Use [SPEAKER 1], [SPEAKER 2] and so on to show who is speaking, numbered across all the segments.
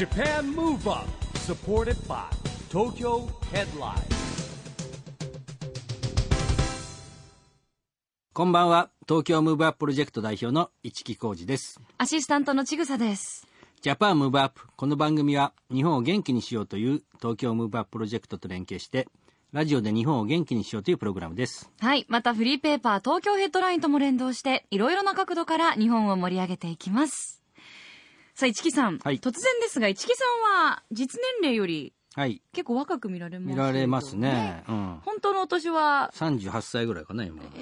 [SPEAKER 1] Japan Move Up supported by Tokyo Headline
[SPEAKER 2] こんばんは東京ムーブアッププロジェクト代表の一木広治です
[SPEAKER 3] アシスタントのちぐさです。
[SPEAKER 2] Japan Move Up この番組は日本を元気にしようという東京ムーブアッププロジェクトと連携してラジオで日本を元気にしようというプログラムです
[SPEAKER 3] はい。またフリーペーパー東京ヘッドラインとも連動して、いろいろな角度から日本を盛り上げていきます。さあ、市木さん。
[SPEAKER 2] はい。
[SPEAKER 3] 突然ですが、市木さんは実年齢より
[SPEAKER 2] はい。
[SPEAKER 3] 結構若く見られます
[SPEAKER 2] 見られますね。うん。
[SPEAKER 3] 本当のお年は、
[SPEAKER 2] 38歳ぐらいかな今。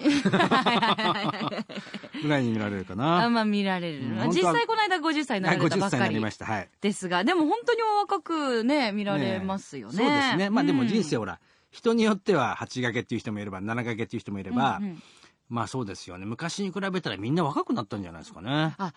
[SPEAKER 2] ぐらいに見られるか
[SPEAKER 3] あ
[SPEAKER 2] な
[SPEAKER 3] まあ見られる。
[SPEAKER 2] うん
[SPEAKER 3] まあ実際この間50歳にな
[SPEAKER 2] はい
[SPEAKER 3] られたば
[SPEAKER 2] 50歳になり
[SPEAKER 3] っかり
[SPEAKER 2] ました。はい。
[SPEAKER 3] ですが、でも本当にお若くね、見られますよね。
[SPEAKER 2] そうですね。まあでも人生
[SPEAKER 3] を
[SPEAKER 2] ほら人によっては8掛けっていう人もいれば7掛けっていう人もいれば、
[SPEAKER 3] うんうん。
[SPEAKER 2] まあそうですよね。昔に比べたらみんな若くなったんじゃないですかね。
[SPEAKER 3] あ、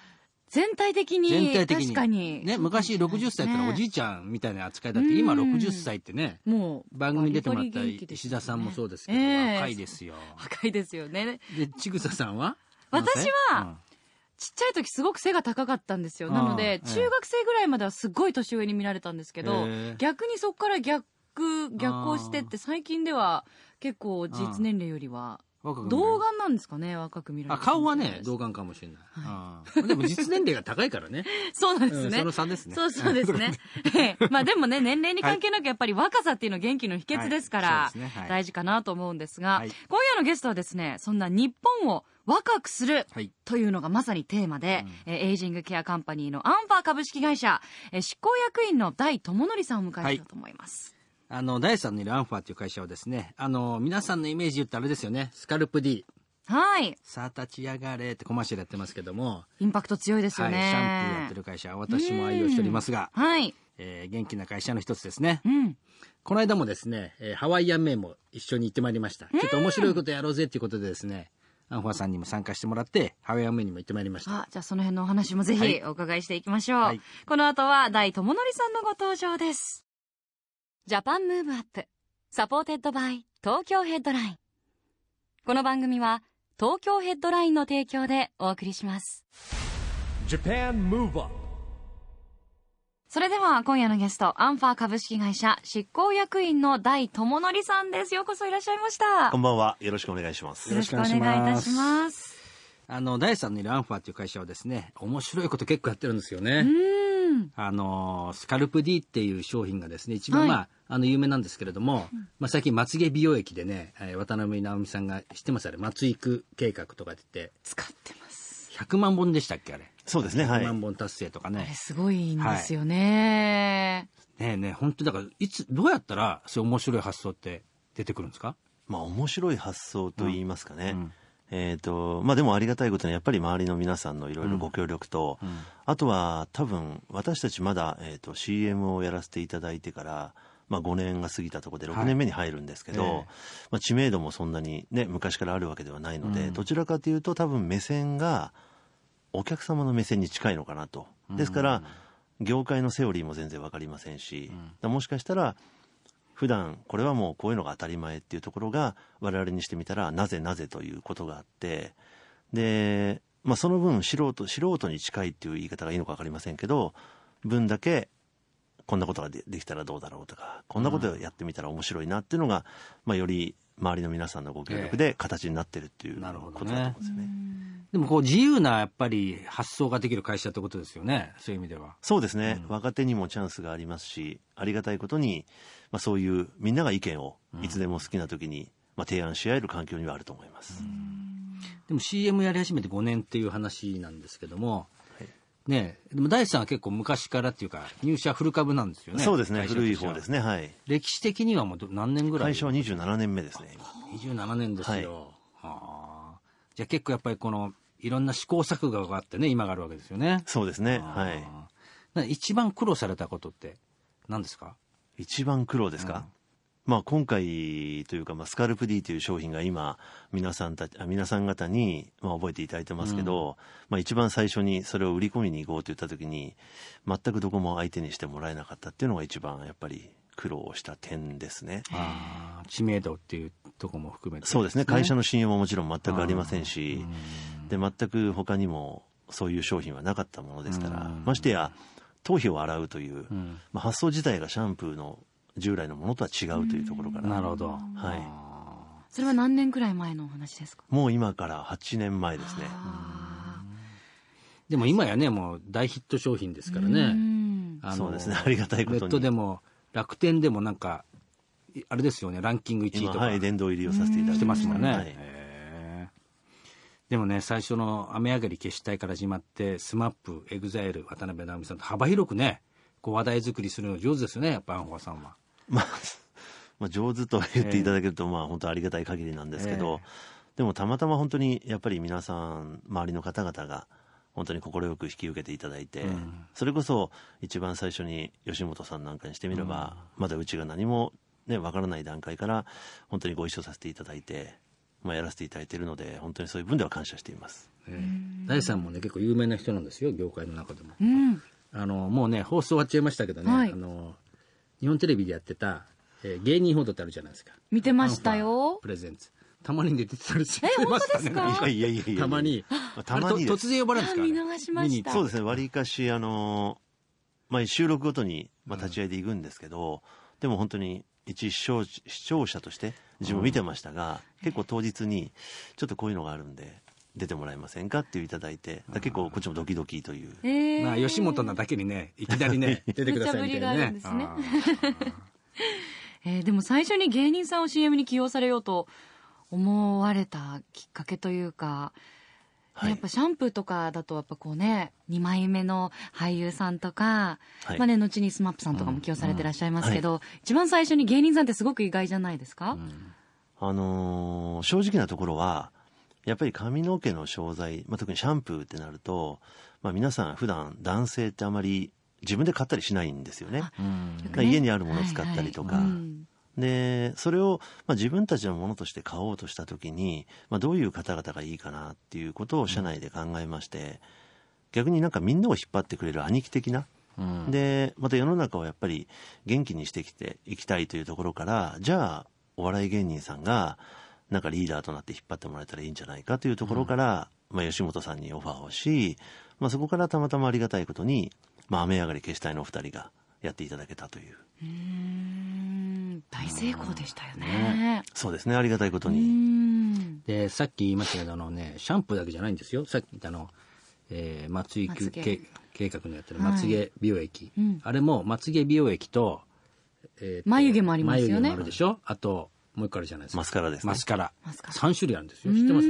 [SPEAKER 3] 全体的に。
[SPEAKER 2] 全体的に。
[SPEAKER 3] 確かに。
[SPEAKER 2] ね昔60歳ってのはおじ
[SPEAKER 3] い
[SPEAKER 2] いちゃんみたいな扱いだって今
[SPEAKER 3] うん。
[SPEAKER 2] 60歳ってね。
[SPEAKER 3] もう、
[SPEAKER 2] 番組に出てもらった石田さんもそうですけど、
[SPEAKER 3] ええ
[SPEAKER 2] 若いですよ。
[SPEAKER 3] 若いですよね。
[SPEAKER 2] でちぐささんは？
[SPEAKER 3] 私は
[SPEAKER 2] 何
[SPEAKER 3] ちっちゃい時すごく背が高かったんですよ。なの
[SPEAKER 2] あ
[SPEAKER 3] で、中学生ぐらいまではすごい年上に見られたんですけど、逆にそこから逆、逆行してって、最近では結構実年齢よりは、童顔なんですかね、若く見られ
[SPEAKER 2] あ
[SPEAKER 3] る。
[SPEAKER 2] 顔はね童顔かもしれない、ああでも実年齢が高いからね。
[SPEAKER 3] そうなんですね。
[SPEAKER 2] うん。その差ですね。
[SPEAKER 3] そうそうですね。ええ。まあでもね、年齢に関係なくやっぱり若さっていうのは元気の秘訣ですから、
[SPEAKER 2] はい。ね。はい。
[SPEAKER 3] 大事かなと思うんですが、
[SPEAKER 2] はい。
[SPEAKER 3] 今夜のゲストはですね、そんな日本を若くする
[SPEAKER 2] はい。
[SPEAKER 3] というのがまさにテーマで、えーエイジングケアカンパニーのアンファー株式会社、えー執行役員の大友則さんを迎えようと思います。
[SPEAKER 2] あの第3のいるアンファーという会社はですねあの皆さんのイメージ言ったらあれですよねスカルプ D
[SPEAKER 3] はい。
[SPEAKER 2] さあ立ち上がれってコマーシャルやってますけども、
[SPEAKER 3] インパクト強いですよ
[SPEAKER 2] はい、
[SPEAKER 3] ね。
[SPEAKER 2] シャンプーやってる会社私も愛用しておりますが、
[SPEAKER 3] はい。
[SPEAKER 2] えー元気な会社の一つですね
[SPEAKER 3] うん。
[SPEAKER 2] この間もですね、えーハワイアンメイも一緒に行ってまいりましたちょっと面白いことやろうぜっていうことでですねアンファーさんにも参加してもらってハワイアンメイにも行ってまいりました
[SPEAKER 3] あ、じゃあその辺のお話もぜひ
[SPEAKER 2] はい
[SPEAKER 3] お伺いしていきましょう。
[SPEAKER 2] はい
[SPEAKER 3] この後は大友則さんのご登場です。 Japan Move Up、supported by 東京ヘッドライン。この番組は東京ヘッドラインの提供でお送りします。
[SPEAKER 1] Japan Move Up
[SPEAKER 3] それでは今夜のゲスト、アンファー株式会社執行役員の大友則さんです。ようこそいらっしゃいました。
[SPEAKER 4] こんばんは。よろしくお願いします。
[SPEAKER 3] よろしくお願いいたします。
[SPEAKER 2] あの第3のいるアンファーという会社はですね面白いこと結構やってるんですよね、
[SPEAKER 3] うん。
[SPEAKER 2] あのスカルプ D っていう商品がですね一番、
[SPEAKER 3] はい
[SPEAKER 2] まああの有名なんですけれども、まあ、最近まつげ美容液でね、えー渡辺直美さんが知ってます？あれまつ育計画とかって言って
[SPEAKER 3] 使ってます。
[SPEAKER 2] 100万本でしたっけあれ？
[SPEAKER 4] そうですね。は
[SPEAKER 2] 100
[SPEAKER 4] い。
[SPEAKER 2] 万本達成とか
[SPEAKER 3] あれ
[SPEAKER 2] ね
[SPEAKER 3] すごいんですよね。
[SPEAKER 2] ねえねえ本当だからいつどうやったらそういう面白い発想って出てくるんですか？
[SPEAKER 4] まあ面白い発想と言いますかね。
[SPEAKER 2] うん
[SPEAKER 4] えっ、と、まあでもありがたいことにやっぱり周りの皆さんのいろいろご協力と、あとは多分私たちまだ、えー、と CM をやらせていただいてから、まあ5年が過ぎたところで6年目に入るんですけど、
[SPEAKER 2] ええ。
[SPEAKER 4] まあ知名度もそんなにね、昔からあるわけではないので、
[SPEAKER 2] うん。
[SPEAKER 4] どちらかというと多分目線がお客様の目線に近いのかなと。ですから、業界のセオリーも全然わかりませんし、もしかしたら普段これはもうこういうのが当たり前っていうところが我々にしてみたらなぜなぜということがあってで、まあ、その分素人素人に近いっていう言い方がいいのか分かりませんけど分だけこんなことがでできたらどうだろうとかこんなことをやってみたら面白いなっていうのが、まあ、より周りの皆さんのご協力で形になってるっていうことだと思うんですよね。
[SPEAKER 2] でもこう自由なやっぱり発想ができる会社ってことですよね。そういう意味では。
[SPEAKER 4] そうですね、若手にもチャンスがありますしありがたいことに、まあ、そういうみんなが意見をいつでも好きな時に、まあ、提案し合える環境にはあると思います。
[SPEAKER 2] でも CM やり始めて5年っていう話なんですけども、ねえでも大地さんは結構昔からっていうか入社古株なんですよね
[SPEAKER 4] そうですね古い方ですねはい。
[SPEAKER 2] 歴史的にはもうど何年ぐらい？
[SPEAKER 4] 会社は27年目ですね今。
[SPEAKER 2] 27年ですよ、はあ。じゃあ結構やっぱりこのいろんな試行錯誤があってね今があるわけですよね。
[SPEAKER 4] そうですねはい。
[SPEAKER 2] な一番苦労されたことって何ですか？
[SPEAKER 4] 一番苦労ですか、まあ今回というか、まあ、スカルプ D という商品が今皆さんたあ皆さん方に、まあ、覚えていただいてますけど、まあ、一番最初にそれを売り込みに行こうと言った時に全くどこも相手にしてもらえなかったっていうのが一番やっぱり苦労した点ですね。
[SPEAKER 2] 知名度っていうところも含めて
[SPEAKER 4] そうですね。会社の信用ももちろん全くありませんしで全く他にもそういう商品はなかったものですからましてや頭皮を洗うという、
[SPEAKER 2] うん。
[SPEAKER 4] まあ、発想自体がシャンプーの従来のものとは違うというところから、
[SPEAKER 2] なるほど。
[SPEAKER 4] はい、
[SPEAKER 3] それは何年くらい前のお話ですか？
[SPEAKER 4] もう今から8年前ですね。
[SPEAKER 3] あ
[SPEAKER 2] でも今やね、もう大ヒット商品ですからね。
[SPEAKER 3] ん。
[SPEAKER 2] あの
[SPEAKER 4] そうですね。ありがたいことに。
[SPEAKER 2] ネットでも、楽天でもなんか、いあれですよね、ランキング1位
[SPEAKER 4] 今
[SPEAKER 2] とか。
[SPEAKER 4] はい殿堂入りをさせていただき
[SPEAKER 2] して
[SPEAKER 4] ま
[SPEAKER 2] ますもんね。
[SPEAKER 4] はい
[SPEAKER 2] でもね、最初の雨上がり決死隊から始まって、 SMAP、 EXILE、渡辺直美さんと幅広くね、こう話題作りするの上手ですよね、やっぱアンフォアさんは。
[SPEAKER 4] まあ、まあ上手と言っていただけると、まあ本当ありがたい限りなんですけど、
[SPEAKER 2] え
[SPEAKER 4] でもたまたま本当にやっぱり皆さん周りの方々が本当に快く引き受けていただいて、
[SPEAKER 2] うん。
[SPEAKER 4] それこそ一番最初に吉本さんなんかにしてみれば、まだうちが何もねわからない段階から本当にご一緒させていただいて、まあ、やらせていただいているので本当にそういう分では感謝しています。
[SPEAKER 2] ええ大さんもね、結構有名な人なんですよ、業界の中でも。
[SPEAKER 3] うん
[SPEAKER 2] あの、もうね、放送終わっちゃいましたけどね、
[SPEAKER 3] はい
[SPEAKER 2] あの、日本テレビでやってた、えー芸人報道ってあるじゃないですか。
[SPEAKER 3] 見てましたよ
[SPEAKER 2] プレゼンツ。たまに出てたりして
[SPEAKER 3] え
[SPEAKER 2] ましたね。
[SPEAKER 3] 本当ですか？
[SPEAKER 4] いやいやいやいや
[SPEAKER 2] たまに。
[SPEAKER 4] まあたまに
[SPEAKER 2] 突然呼ばれるんですか
[SPEAKER 3] あ見逃しました
[SPEAKER 4] そうですね、わりかし、あのまあ、収録ごとに、まあ、立ち会いで行くんですけど、でも本当に一視聴視聴者として自分見てましたが、結構当日に、ちょっとこういうのがあるんで、出てもらえませんかって言ういただいて、だから結構こっちもドキドキという。
[SPEAKER 3] えー
[SPEAKER 2] まあ、吉本なだけにね、いきなりね、出てくださいみたいなね。
[SPEAKER 3] 無茶ぶりがあるん
[SPEAKER 2] あ
[SPEAKER 3] えーでも最初に芸人さんを CM に起用されようと思われたきっかけというか、
[SPEAKER 4] はい。
[SPEAKER 3] やっぱシャンプーとかだとやっぱこうね2枚目の俳優さんとか、
[SPEAKER 4] はい。
[SPEAKER 3] まあね、後に SMAP さんとかも起用されてらっしゃいますけど、一番最初に芸人さんってすごく意外じゃないですか、
[SPEAKER 4] あのー正直なところは、やっぱり髪の毛の商材、まあ、特にシャンプーってなると、まあ、皆さん普段男性ってあまり自分で買ったりしないんですよね。
[SPEAKER 2] ーう
[SPEAKER 3] ね。
[SPEAKER 4] 家にあるものを使ったりとか。
[SPEAKER 3] はいはい。うん
[SPEAKER 4] でそれを、まあ、自分たちのものとして買おうとした時に、まあ、どういう方々がいいかなっていうことを社内で考えまして、逆になんかみんなを引っ張ってくれる兄貴的な、
[SPEAKER 2] うん。
[SPEAKER 4] でまた世の中をやっぱり元気にしてきていきたいというところからじゃあお笑い芸人さんがなんかリーダーとなって引っ張ってもらえたらいいんじゃないかというところから、まあ、吉本さんにオファーをし、まあ、そこからたまたまありがたいことに、まあ、雨上がり消したいのお二人がやっていただけたという。
[SPEAKER 3] うーん大成功でしたよね。
[SPEAKER 4] そうですね。ありがたいことに。
[SPEAKER 3] ん。
[SPEAKER 2] で、さっき言いましたけど、あのね、シャンプーだけじゃないんですよ。さっき言ったあの、えー、松井
[SPEAKER 3] まつげ
[SPEAKER 2] け計画のやってる
[SPEAKER 3] はい。
[SPEAKER 2] まつげ美容液。
[SPEAKER 3] うん。
[SPEAKER 2] あれも、まつげ美容液と、えーと
[SPEAKER 3] 眉毛もありますよね。
[SPEAKER 2] 眉毛もあるでしょ？あと、もう一個あるじゃないですか。
[SPEAKER 4] マスカラですね。
[SPEAKER 2] マスカラ。
[SPEAKER 3] マスカラ。
[SPEAKER 2] 3種類あるんですよ。知ってます？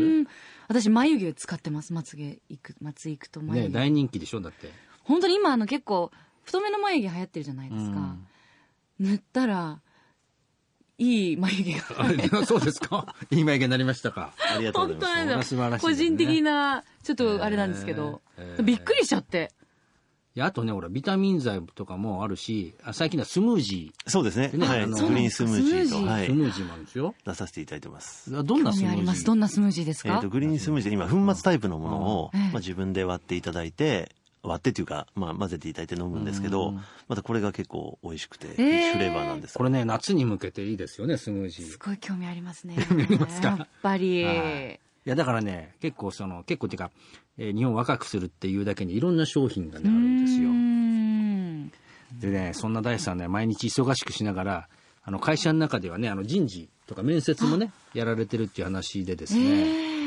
[SPEAKER 3] 私眉毛使ってます。まつげいくまついくと眉毛、
[SPEAKER 2] ね、大人気でしょ？だって。
[SPEAKER 3] 本当に今あの結構太めの眉毛流行ってるじゃないですか、
[SPEAKER 2] うん。
[SPEAKER 3] 塗ったらいい眉毛が
[SPEAKER 2] そうですかいい眉毛になりましたか。
[SPEAKER 4] ありがとうご
[SPEAKER 3] 本
[SPEAKER 4] ざいます。
[SPEAKER 2] ね
[SPEAKER 3] 個人的なちょっとあれなんですけど、
[SPEAKER 2] えー
[SPEAKER 3] びっくりしちゃって
[SPEAKER 2] いや、あとね、ほら、ビタミン剤とかもあるし、あ最近はスムージ
[SPEAKER 4] そうですね。はい。
[SPEAKER 2] ねあの
[SPEAKER 4] グリーンスムージーと、はい
[SPEAKER 2] ス。ムージーもあるんですよ。
[SPEAKER 4] 出させていただいてます。
[SPEAKER 2] どんな
[SPEAKER 3] 興味あり
[SPEAKER 2] スムージー？
[SPEAKER 3] ますどんなスムージーですか、
[SPEAKER 4] えっ、と、グリーンスムージーで今、粉末タイプのものを、
[SPEAKER 3] ええ
[SPEAKER 4] まあ、自分で割っていただいて、割ってっていうか、まあ、混ぜていただいて飲むんですけど、またこれが結構美味しくて、フ
[SPEAKER 3] ええ
[SPEAKER 4] レーバーなんです。
[SPEAKER 2] これね、夏に向けていいですよね、スムージー。
[SPEAKER 3] すごい興味ありますね。
[SPEAKER 2] ますか
[SPEAKER 3] やっぱり、
[SPEAKER 2] はい。いや、だからね、結構その、結構っていうか、えー日本を若くするっていうだけにいろんな商品がね、あるんですよ。でね、そんな大地さんね、毎日忙しくしながら、あの、会社の中ではね、あの、人事とか面接もね、やられてるっていう話でですね。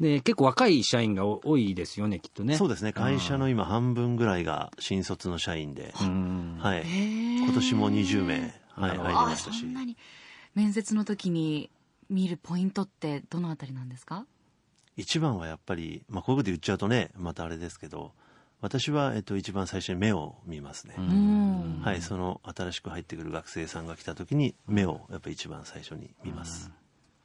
[SPEAKER 2] で、結構若い社員がお多いですよね、きっとね。
[SPEAKER 4] そうですね。会社の今半分ぐらいが新卒の社員で、
[SPEAKER 2] うん。
[SPEAKER 4] はい。
[SPEAKER 3] ー
[SPEAKER 4] 今年も20名、はい、入り
[SPEAKER 3] あ
[SPEAKER 4] ましたし
[SPEAKER 3] そん。なに面接の時に見るポイントってどのあたりなんですか？
[SPEAKER 4] 一番はやっぱり、まあ、こういうこと言っちゃうとね、またあれですけど、私は、えっと、一番最初に目を見ますね。
[SPEAKER 3] うん
[SPEAKER 4] はい、その新しく入ってくる学生さんが来た時に目をやっぱ一番最初に見ます。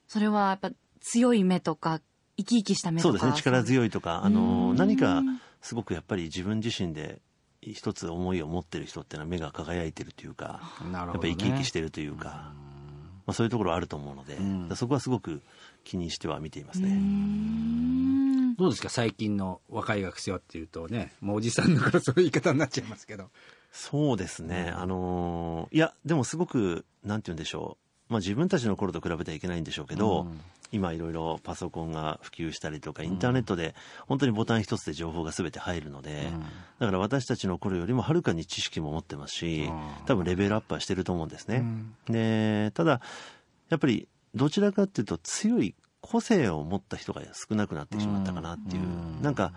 [SPEAKER 3] それはやっぱ強い目とか生き生きした目とか。
[SPEAKER 4] そうですね、力強いとか、あの、
[SPEAKER 3] うん。
[SPEAKER 4] 何かすごくやっぱり自分自身で一つ思いを持ってる人っていうのは目が輝いてるというか、
[SPEAKER 2] なるほど、
[SPEAKER 4] やっぱり
[SPEAKER 2] ね。
[SPEAKER 4] 生き生きしてるというか、まあ、そういうところあると思うので、
[SPEAKER 2] ん。
[SPEAKER 4] そこはすごく気にしては見ていますね。
[SPEAKER 3] ん。
[SPEAKER 2] どうですか？最近の若い学生はっていうとね、もうおじさんだからそういう言い方になっちゃいますけど。
[SPEAKER 4] そうですね、あのーいや、でもすごく、なんて言うんでしょう、まあ、自分たちの頃と比べてはいけないんでしょうけど、今いろいろパソコンが普及したりとかインターネットで本当にボタン一つで情報が全て入るので、だから私たちの頃よりもはるかに知識も持ってますし多分レベルアップはしてると思うんですね。でただやっぱりどちらかっていうと強い個性を持った人が少なくなってしまったかなっていう、なんか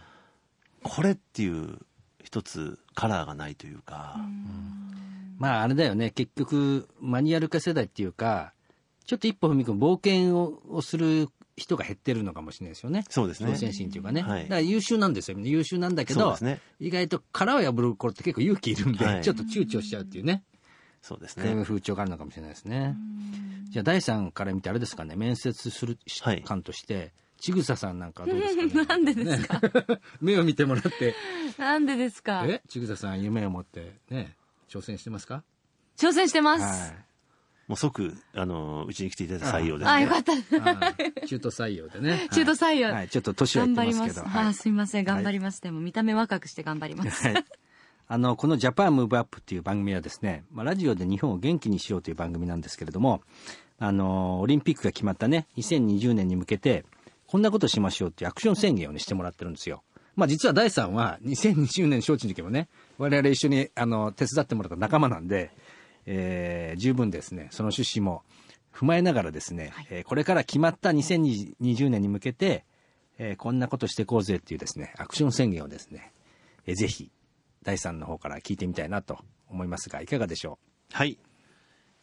[SPEAKER 4] これっていう一つカラーがないというか、
[SPEAKER 2] まああれだよね。結局マニュアル化世代っていうかちょっと一歩踏み込む冒険ををする人が減ってるのかもしれないですよね。
[SPEAKER 4] そうですね。
[SPEAKER 2] 挑戦心っていうかね、
[SPEAKER 4] はい。
[SPEAKER 2] だから優秀なんですよ。優秀なんだけど
[SPEAKER 4] ね。
[SPEAKER 2] 意外と殻を破る頃って結構勇気いるんで、
[SPEAKER 4] はい。
[SPEAKER 2] ちょっと躊躇しちゃうっていうね。
[SPEAKER 4] そうですね。
[SPEAKER 2] 風潮があるのかもしれないですね。じゃあ第三から見てあれですかね。面接する
[SPEAKER 4] はい
[SPEAKER 2] 感として、ちぐささんなんかはどうですかね。
[SPEAKER 3] なんでですか、
[SPEAKER 2] 目を見てもらって。
[SPEAKER 3] なんでですか？
[SPEAKER 2] え？ちぐささん夢を持って。ね挑戦してますか？
[SPEAKER 3] 挑戦してます。
[SPEAKER 2] はい
[SPEAKER 4] もう即あのうちに来ていただいた採用です
[SPEAKER 3] あ、
[SPEAKER 4] ね
[SPEAKER 3] よかった。
[SPEAKER 2] はい中途採用でね
[SPEAKER 3] 中途採用
[SPEAKER 2] はいはいちょっと年は
[SPEAKER 3] 頑張ります。
[SPEAKER 2] いってますけど
[SPEAKER 3] あ、
[SPEAKER 2] はい
[SPEAKER 3] すみません。頑張ります。でも見た目若くして頑張ります。
[SPEAKER 2] はいあのこの「ジャパンムーブアップっていう番組はですね、まあ、ラジオで日本を元気にしようという番組なんですけれどもあのオリンピックが決まったね2020年に向けてこんなことしましょうっていうアクション宣言を、ね、してもらってるんですよ。まあ実は第3は2020年招致の時もね我々一緒にあの手伝ってもらった仲間なんで、えー十分ですね。その趣旨も踏まえながらですね、えーこれから決まった2020年に向けて、えーこんなことしていこうぜっていうですねアクション宣言をですね、えーぜひ第3の方から聞いてみたいなと思いますがいかがでしょ
[SPEAKER 4] はい。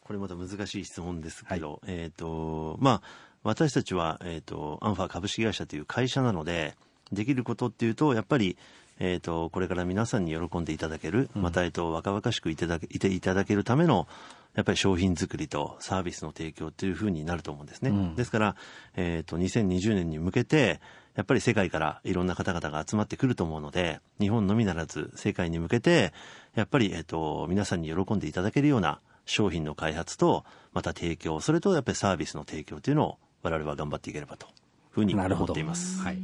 [SPEAKER 4] これまた難しい質問ですけど、えっ、と、まあ、私たちは、えっ、と、アンファ株式会社という会社なので、できることっていうと、やっぱり、えっ、と、これから皆さんに喜んでいただける、また、えっと、若々しくいただけいていただけるための、やっぱり商品作りとサービスの提供っていうふうになると思うんですね。
[SPEAKER 2] うん
[SPEAKER 4] ですから、えっ、と、2020年に向けて、やっぱり世界からいろんな方々が集まってくると思うので、日本のみならず世界に向けて、やっぱり、えっ、と、皆さんに喜んでいただけるような商品の開発と、また提供、それとやっぱりサービスの提供というのを我々は頑張っていければというふうに思っています。
[SPEAKER 2] はい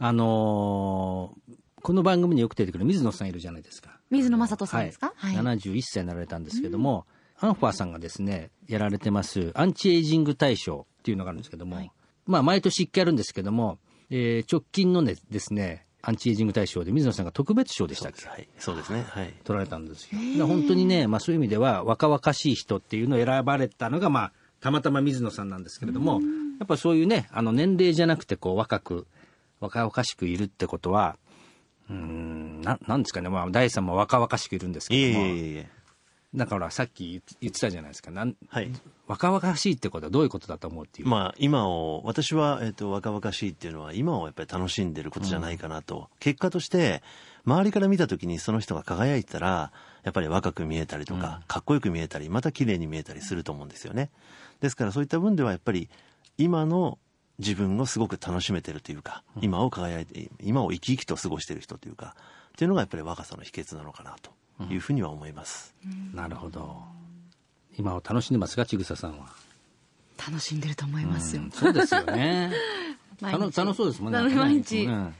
[SPEAKER 2] あのーこの番組によく出てくる水野さんいるじゃないですか。
[SPEAKER 3] 水野正人さんですか？
[SPEAKER 2] はい。
[SPEAKER 3] はい。
[SPEAKER 2] 71歳になられたんですけども、アンファーさんがですねやられてますアンチエイジング大賞っていうのがあるんですけども、まあ毎年1回あるんですけども、えー直近のねですねアンチエイジング大賞で水野さんが特別賞でしたっけ？
[SPEAKER 4] はい、そうですね。はい。
[SPEAKER 2] 取られたんですよ。本当にね、まあ、そういう意味では若々しい人っていうのを選ばれたのが、まあ、たまたま水野さんなんですけれども、やっぱそういうねあの年齢じゃなくてこう若く若々しくいるってことはうーんななんですかね、まあ、大さんも若々しくいるんですけども
[SPEAKER 4] えいえいえ。
[SPEAKER 2] だからさっき言ってたじゃないですかなん
[SPEAKER 4] はい。
[SPEAKER 2] 若々しいってことはどういうことだと思うっていう、
[SPEAKER 4] まあ、今を、私は、えっ、と、若々しいっていうのは、今をやっぱり楽しんでることじゃないかなと。結果として、周りから見た時にその人が輝いてたら、やっぱり若く見えたりとか、かっこよく見えたり、また綺麗に見えたりすると思うんですよね。ですからそういった分では、やっぱり、今の自分をすごく楽しめてるというか、今を輝いて、今を生き生きと過ごしてる人というか、っていうのがやっぱり若さの秘訣なのかなというふうには思います。
[SPEAKER 2] なるほど今を楽しんでますかちぐささんは？
[SPEAKER 3] 楽しんでると思いますよ
[SPEAKER 2] うん。そうですよね 楽楽しそうですもんね
[SPEAKER 3] 楽毎日
[SPEAKER 2] うん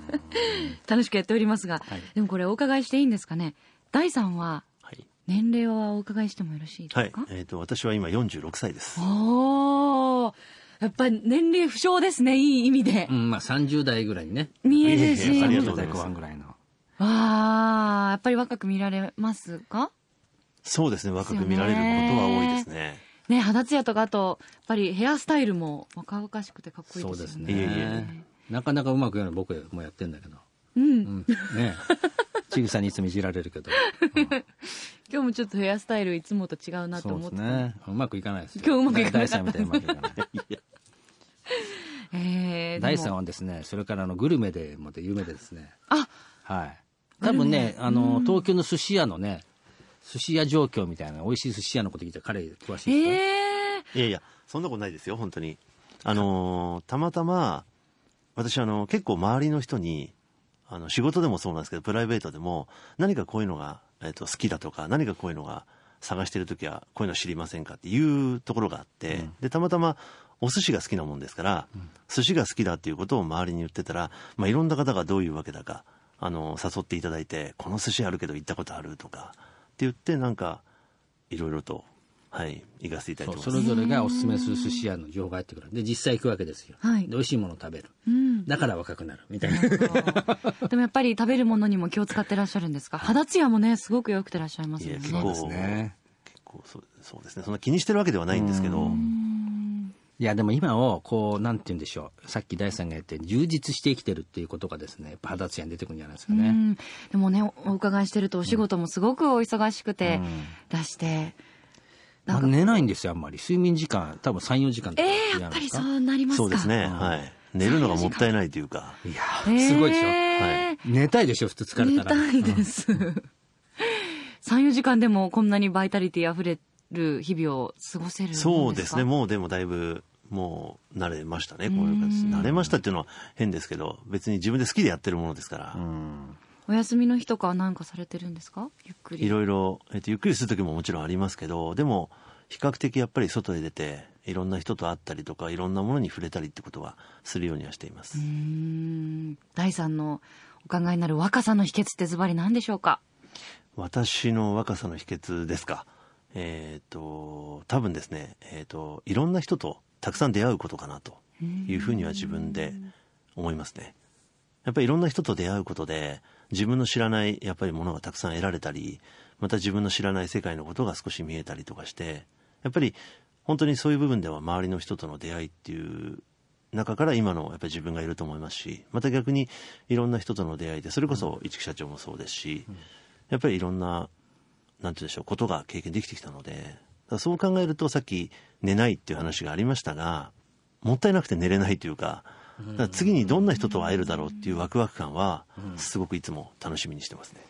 [SPEAKER 3] 楽しくやっておりますが、
[SPEAKER 2] はい
[SPEAKER 3] でもこれお伺いしていいんですかね？第3は
[SPEAKER 4] はい。
[SPEAKER 3] 年齢はお伺いしてもよろしいですか？
[SPEAKER 4] はい。えっ、と、私は今46歳です。
[SPEAKER 3] おお、やっぱり年齢不詳ですね。いい意味で
[SPEAKER 2] う。ん、まあ30代ぐらいにね
[SPEAKER 3] 見えるし。
[SPEAKER 4] ありがと
[SPEAKER 2] 30代
[SPEAKER 4] うございます
[SPEAKER 2] 後半ぐらいの
[SPEAKER 3] わあ、やっぱり若く見られますか？
[SPEAKER 4] そうですね。若く見られることは多いですね。
[SPEAKER 3] ね、肌ツヤとかあとやっぱりヘアスタイルも若々しくてかっこいい
[SPEAKER 2] そうです
[SPEAKER 3] ね。
[SPEAKER 2] ね
[SPEAKER 4] いえいえ
[SPEAKER 2] なかなかうまくやるの僕もやってんだけど、
[SPEAKER 3] うん、
[SPEAKER 2] うん、ね ちぐさにいつもいじられるけど、
[SPEAKER 3] 今日もちょっとヘアスタイルいつもと違うなと思って
[SPEAKER 2] ね。うまくいかないですよ。
[SPEAKER 3] 今日うまくいかなかった。
[SPEAKER 2] 第三みたいにうまくいかない
[SPEAKER 3] えー、
[SPEAKER 2] 第
[SPEAKER 3] でも。
[SPEAKER 2] 三はですねそれからあのグルメでもで有名でですね。
[SPEAKER 3] あ、
[SPEAKER 2] はい。多分ねあの東京の寿司屋のね寿司屋状況みたいな美味しい寿司屋のこと聞いて彼詳しいですよ、
[SPEAKER 3] え
[SPEAKER 4] いやいや、そんなことないですよ、本当に。あのーたまたま、私、あの、結構周りの人に、あの、仕事でもそうなんですけど、プライベートでも、何かこういうのが、えっ、と、好きだとか、何かこういうのが探してるときは、こういうの知りませんか？っていうところがあって、で、たまたま、お寿司が好きなもんですから、寿司が好きだっていうことを周りに言ってたら、まあ、いろんな方がどういうわけだか、あの、誘っていただいて、この寿司あるけど行ったことあるとか、って言って、なんか、いろいろとはい、行かせていただいてます。
[SPEAKER 2] そうそれぞれがおすすめする寿司屋の情報が入ってくるで実際行くわけですよ、
[SPEAKER 3] はい。
[SPEAKER 2] で美味しいものを食べる、
[SPEAKER 3] うん。
[SPEAKER 2] だから若くなるみたいな。
[SPEAKER 3] でもやっぱり食べるものにも気を使ってらっしゃるんですか？肌ツヤもねすごく良くてらっしゃいますよね。
[SPEAKER 4] 結構
[SPEAKER 2] そうですね。
[SPEAKER 4] 結構そうそうですね。そんな気にしてるわけではないんですけど、
[SPEAKER 2] いやでも今をこうなんて言うんでしょう。さっき大さんが言って充実して生きてるっていうことがですねやっぱ肌ツヤに出てくるんじゃないですかね、
[SPEAKER 3] うん。でもねおお伺いしてるとお仕事もすごくお忙しくて出して、なん
[SPEAKER 2] 寝ないんですよあんまり。睡眠時間多分34時間とか
[SPEAKER 3] えー、やっぱりそうなりますか。
[SPEAKER 4] そうですね。はい。寝るのがもったいないというか、
[SPEAKER 2] いや
[SPEAKER 3] えー
[SPEAKER 2] すごいでしょ、
[SPEAKER 3] はい。
[SPEAKER 2] 寝たいでしょ普通疲れたら。
[SPEAKER 3] 寝たいです。3、4時間でもこんなにバイタリティ溢れる日々を過ごせるんですか？
[SPEAKER 4] そうですね。もうでもだいぶ、もう慣れましたね。こういう感じ慣れましたっていうのは変ですけど、別に自分で好きでやってるものですから、
[SPEAKER 3] お休みの日とかは何かされてるんですか？ゆっくり。
[SPEAKER 4] いろいろ、えっと、ゆっくりする時ももちろんありますけど、でも、比較的やっぱり外へ出て、いろんな人と会ったりとか、いろんなものに触れたりってことはするようにはしています。
[SPEAKER 3] 第三のお考えになる若さの秘訣ってズバリ何でしょうか？
[SPEAKER 4] 私の若さの秘訣ですか。えっ、と、多分ですね、えっ、と、いろんな人とたくさん出会うことかなというふうには自分で思いますね。やっぱりいろんな人と出会うことで、自分の知らないやっぱりものがたくさん得られたり、また自分の知らない世界のことが少し見えたりとかして、やっぱり本当にそういう部分では周りの人との出会いっていう中から今のやっぱり自分がいると思いますし、また逆にいろんな人との出会いで、それこそ市木社長もそうですし、やっぱりいろんな、なんて言うんでしょう、ことが経験できてきたので、そう考えるとさっき寝ないっていう話がありましたが、もったいなくて寝れないというか、だから次にどんな人と会えるだろうっていうワクワク感は、すごくいつも楽しみにしてますね。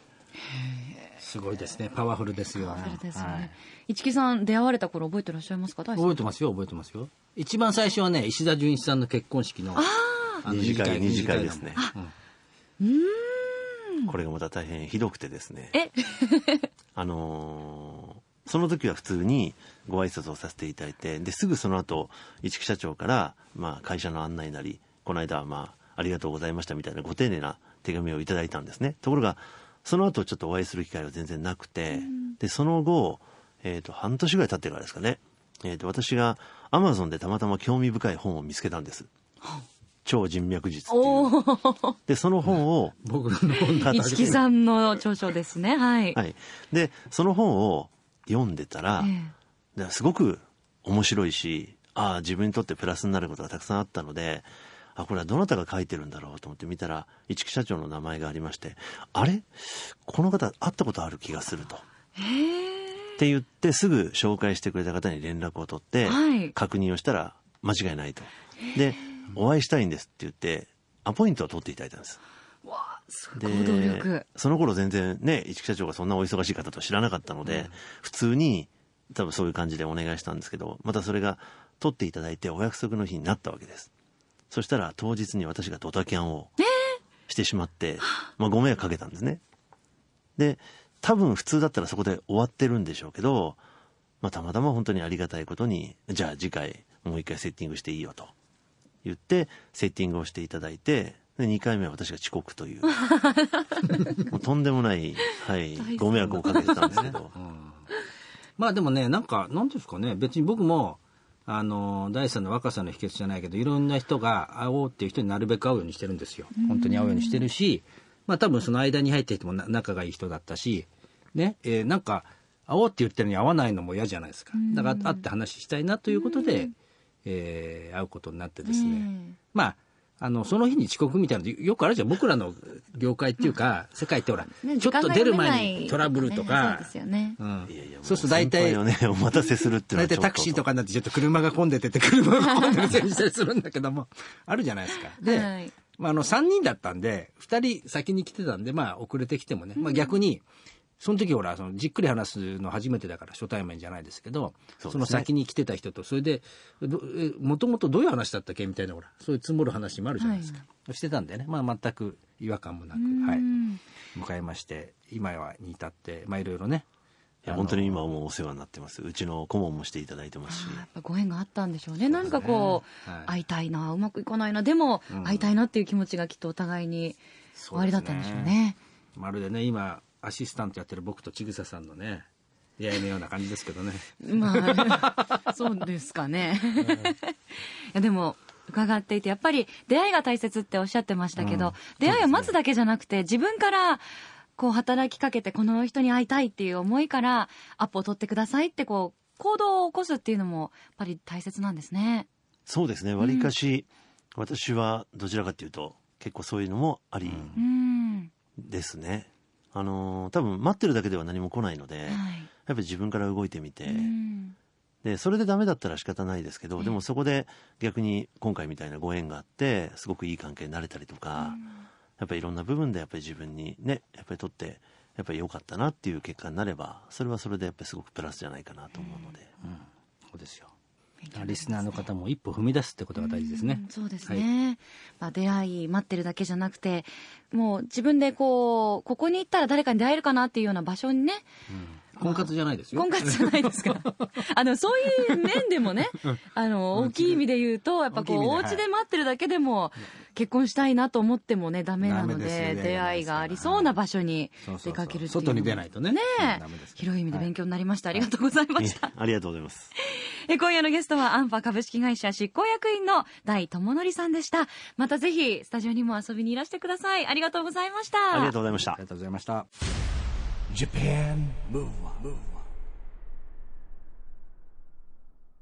[SPEAKER 2] すごいですね。パワフルですよ。
[SPEAKER 3] そうですよ
[SPEAKER 2] はい。
[SPEAKER 3] ね。市木さん出会われた頃覚えてらっしゃいますか
[SPEAKER 2] 覚えてますよ覚えてますよ。一番最初はね石田純一さんの結婚式のあの
[SPEAKER 4] 二次会、二次会ですね。
[SPEAKER 3] うん。
[SPEAKER 4] これがまた大変ひどくてですね。
[SPEAKER 3] え？
[SPEAKER 4] あのーその時は普通にご挨拶をさせていただいて、で、すぐその後、市木社長から、まあ、会社の案内なり、この間はまあ、ありがとうございましたみたいなご丁寧な手紙をいただいたんですね。ところが、その後ちょっとお会いする機会は全然なくて、で、その後、えっ、と、半年ぐらい経ってからですかね、えっ、と、私が Amazon でたまたま興味深い本を見つけたんです。超人脈術って
[SPEAKER 3] お
[SPEAKER 4] いう。
[SPEAKER 3] ー
[SPEAKER 4] で、その本を、
[SPEAKER 2] 僕の本だ
[SPEAKER 3] 市木さんの著書ですね。はい。
[SPEAKER 4] はい。で、その本を読んでたら、
[SPEAKER 3] え
[SPEAKER 4] ですごく面白いし、ああ、自分にとってプラスになることがたくさんあったので、あ、これはどなたが書いてるんだろうと思って見たら、一木社長の名前がありまして、あれ？この方会ったことある気がすると。って言ってすぐ紹介してくれた方に連絡を取って、
[SPEAKER 3] はい
[SPEAKER 4] 確認をしたら間違いないと。で、お会いしたいんですって言って、アポイントを取っていただいたんです。
[SPEAKER 3] ー。わあ、すご
[SPEAKER 4] で。その頃全然ね一木社長がそんなお忙しい方と知らなかったので、普通に多分そういう感じでお願いしたんですけどまたそれが取っていただいてお約束の日になったわけですそしたら当日に私がドタキャンをしてしまって、まあ、ご迷惑かけたんですね。で多分普通だったらそこで終わってるんでしょうけど、まあ、たまたま本当にありがたいことにじゃあ次回もう一回セッティングしていいよと。言ってセッティングをしていただいてで2回目は私が遅刻という。もうとんでもない、はい
[SPEAKER 3] 大、
[SPEAKER 4] ご迷惑をかけてたんですけど。
[SPEAKER 2] まあでもねなんかなんていうんですかね。別に僕もあの第三の若さの秘訣じゃないけどいろんな人が会おうっていう人になるべく会うようにしてるんですよ。本当に会うようにしてるしまあ多分その間に入ってる人もな仲がいい人だったしね、えーなんか会おうって言ってるのに会わないのも嫌じゃないですか。だから会って話したいなということで、えー会うことになってですね、まああのその日に遅刻みたいなのよくあるじゃん僕らの業界っていうか世界ってほら、
[SPEAKER 3] ね
[SPEAKER 2] ちょっと出る前にトラブルとか、
[SPEAKER 3] そうですよね。
[SPEAKER 2] うん。
[SPEAKER 4] いやいやも
[SPEAKER 2] そうすると大体
[SPEAKER 4] ねお待たせするっていうのはちょっと。
[SPEAKER 2] 大体タクシーとかになってちょっと車が混んでてて車が混んでるせいにしたりするんだけども あるじゃないですか。で、
[SPEAKER 3] はい。
[SPEAKER 2] まあ、あの3人だったんで2人先に来てたんでまあ遅れてきてもね、まあ、逆にその時ほらそのじっくり話すの初めてだから初対面じゃないですけど
[SPEAKER 4] そね。
[SPEAKER 2] その先に来てた人とそれでもともとどういう話だったっけみたいなほらそういう積もる話もあるじゃないですか、してたんでね、まあ、全く違和感もなく、はい、
[SPEAKER 3] うん
[SPEAKER 2] 迎えまして今に至ってまあいろいろね。
[SPEAKER 4] いや本当に今はもうお世話になってます。うちの顧問もしていただいてますし。
[SPEAKER 3] やっぱご縁があったんでしょうね。何かこう、
[SPEAKER 2] はい。
[SPEAKER 3] 会いたいな、うまくいかないな、でも、
[SPEAKER 2] うん。
[SPEAKER 3] 会いたいなっていう気持ちがきっとお互いに終わりだったんでしょうね。
[SPEAKER 2] まるでね今アシスタントやってる僕とちぐささんのね出会いのような感じですけどね
[SPEAKER 3] まあ、そうですかね。いやでも、伺っていて、やっぱり出会いが大切っておっしゃってましたけど、
[SPEAKER 2] うん
[SPEAKER 3] 出会いを待つだけじゃなくて、自分から、こう働きかけて、この人に会いたいっていう思いから、アップを取ってくださいって、こう、行動を起こすっていうのも、やっぱり大切なんですね。
[SPEAKER 4] そうですねわりかし、私はどちらかというと結構そういうのもあり
[SPEAKER 3] うん。
[SPEAKER 4] ですね、あのー多分待ってるだけでは何も来ないので、
[SPEAKER 3] はい。
[SPEAKER 4] やっぱり自分から動いてみて、
[SPEAKER 3] うん。
[SPEAKER 4] でそれでダメだったら仕方ないですけど、でもそこで逆に今回みたいなご縁があってすごくいい関係になれたりとか、やっぱりいろんな部分でやっぱり自分にねやっぱりとってやっぱり良かったなっていう結果になればそれはそれでやっぱりすごくプラスじゃないかなと思うので、
[SPEAKER 2] そうですよリスナーの方も一歩踏み出すってことが大事ですね。
[SPEAKER 3] うんそうですね、まあ、出会い待ってるだけじゃなくてもう自分でこうここに行ったら誰かに出会えるかなっていうような場所にね
[SPEAKER 2] 婚活じゃないですよ。
[SPEAKER 3] 婚活じゃないですか。あのそういう面でもねあの大きい意味で言うとやっぱこうお家で待ってるだけでも結婚したいなと思ってもねダメなの
[SPEAKER 2] で
[SPEAKER 3] 出会いがありそうな場所に出かけるっていう
[SPEAKER 2] 外に出ないとね。
[SPEAKER 3] ね広い意味で勉強になりました、ありがとうございました。
[SPEAKER 4] ありがとうございます。
[SPEAKER 3] え今夜のゲストはアンファ株式会社執行役員の大友則さんでした。またぜひスタジオにも遊びにいらしてください。ありがとうございました。
[SPEAKER 4] ありがとうございました。
[SPEAKER 2] ありがとうございました
[SPEAKER 1] Japan Move
[SPEAKER 2] 今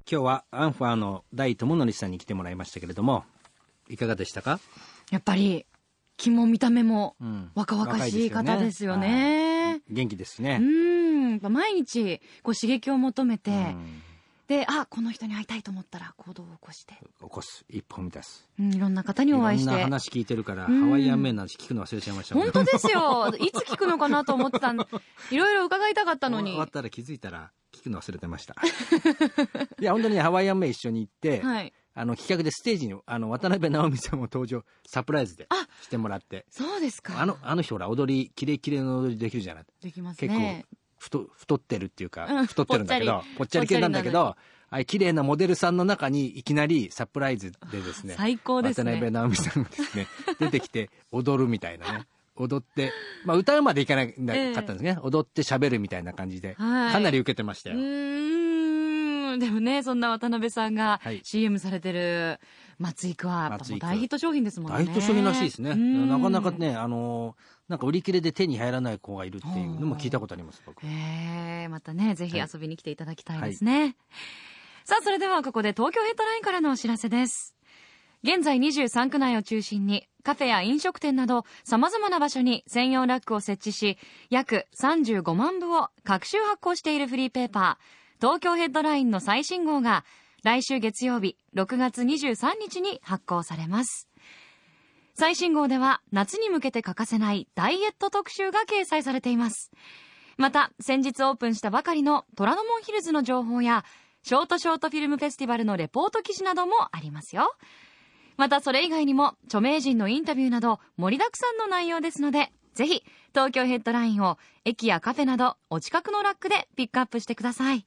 [SPEAKER 2] 日はアンファーの大友則さんに来てもらいましたけれどもいかがでしたか？
[SPEAKER 3] やっぱり気も見た目も
[SPEAKER 2] うん。
[SPEAKER 3] 若々しい方ですよ
[SPEAKER 2] 若い
[SPEAKER 3] ね。
[SPEAKER 2] 元気です
[SPEAKER 3] う
[SPEAKER 2] ね、
[SPEAKER 3] ん、やっぱ毎日こう刺激を求めて、
[SPEAKER 2] うん
[SPEAKER 3] で、あ、この人に会いたいと思ったら行動を起こして、
[SPEAKER 2] 起こす一歩踏み出す
[SPEAKER 3] うん、いろんな方にお会いして。
[SPEAKER 2] いろんな話聞いてるから、
[SPEAKER 3] うん
[SPEAKER 2] ハワイアンメンの話聞くの忘れちゃいました
[SPEAKER 3] 本当ですよ。いつ聞くのかなと思ってたんで、いろいろ伺いたかったのに。
[SPEAKER 2] 終わったら気づいたら聞くの忘れてました いや本当にハワイアンメン一緒に行って、
[SPEAKER 3] はい。
[SPEAKER 2] あの企画でステージにあの渡辺直美さんも登場サプライズで
[SPEAKER 3] あ
[SPEAKER 2] してもらって
[SPEAKER 3] そうですか。
[SPEAKER 2] あのあの人ほら踊りキレキレの踊りできるじゃない
[SPEAKER 3] できます
[SPEAKER 2] 結構
[SPEAKER 3] ね。
[SPEAKER 2] 太太ってるっていうか、
[SPEAKER 3] うん。
[SPEAKER 2] 太ってるんだけどぽっちゃり。系なんだけどあ綺麗なモデルさんの中にいきなりサプライズでですね
[SPEAKER 3] 最高ですね。
[SPEAKER 2] 渡辺直美さんがですね 出てきて踊るみたいなね。踊って、まあ、歌うまでいかなかったんですね、踊って喋るみたいな感じで、
[SPEAKER 3] はい。
[SPEAKER 2] かなり受けてました
[SPEAKER 3] う
[SPEAKER 2] よ。
[SPEAKER 3] でもね、そんな渡辺さんが
[SPEAKER 2] はい。
[SPEAKER 3] CM されてる松井区は、やっぱ大ヒット商品ですもんね。
[SPEAKER 2] 大ヒット商品らしいですねなかなかねあのなんか売り切れで手に入らない子がいるっていうのも聞いたことあります僕
[SPEAKER 3] ええまたね、ぜひ遊びに来ていただきたいですね。さあ、それではここで東京ヘッドラインからのお知らせです。現在23区内を中心にカフェや飲食店など様々な場所に専用ラックを設置し、約35万部を各週発行しているフリーペーパー、東京ヘッドラインの最新号が来週月曜日6月23日に発行されます。最新号では夏に向けて欠かせないダイエット特集が掲載されています。また、先日オープンしたばかりの虎ノ門ヒルズの情報や、ショートショートフィルムフェスティバルのレポート記事などもありますよ。また、それ以外にも、著名人のインタビューなど、盛りだくさんの内容ですので、ぜひ、東京ヘッドラインを、駅やカフェなど、お近くのラックでピックアップしてください。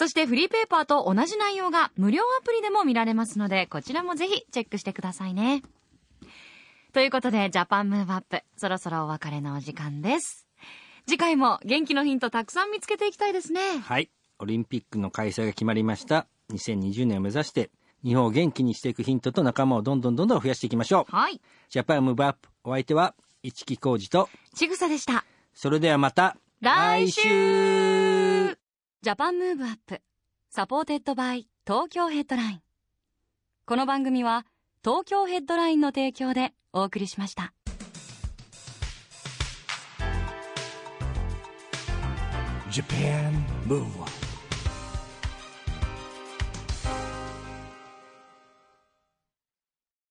[SPEAKER 3] そして、フリーペーパーと同じ内容が無料アプリでも見られますので、こちらもぜひチェックしてくださいね。ということで、ジャパンムーブアップ、そろそろお別れのお時間です。次回も元気のヒントたくさん見つけていきたいですね。
[SPEAKER 2] はいオリンピックの開催が決まりました2020年を目指して日本を元気にしていくヒントと仲間をどんどんどんどん増やしていきましょう
[SPEAKER 3] はい。
[SPEAKER 2] Japan Move Up お相手は市木浩二と
[SPEAKER 3] ちぐさでした。
[SPEAKER 2] それではまた
[SPEAKER 3] 来週 Japan Move Up supported by 東京ヘッドライン。この番組は東京ヘッドラインの提供でお送りしました。
[SPEAKER 1] Japan Move Up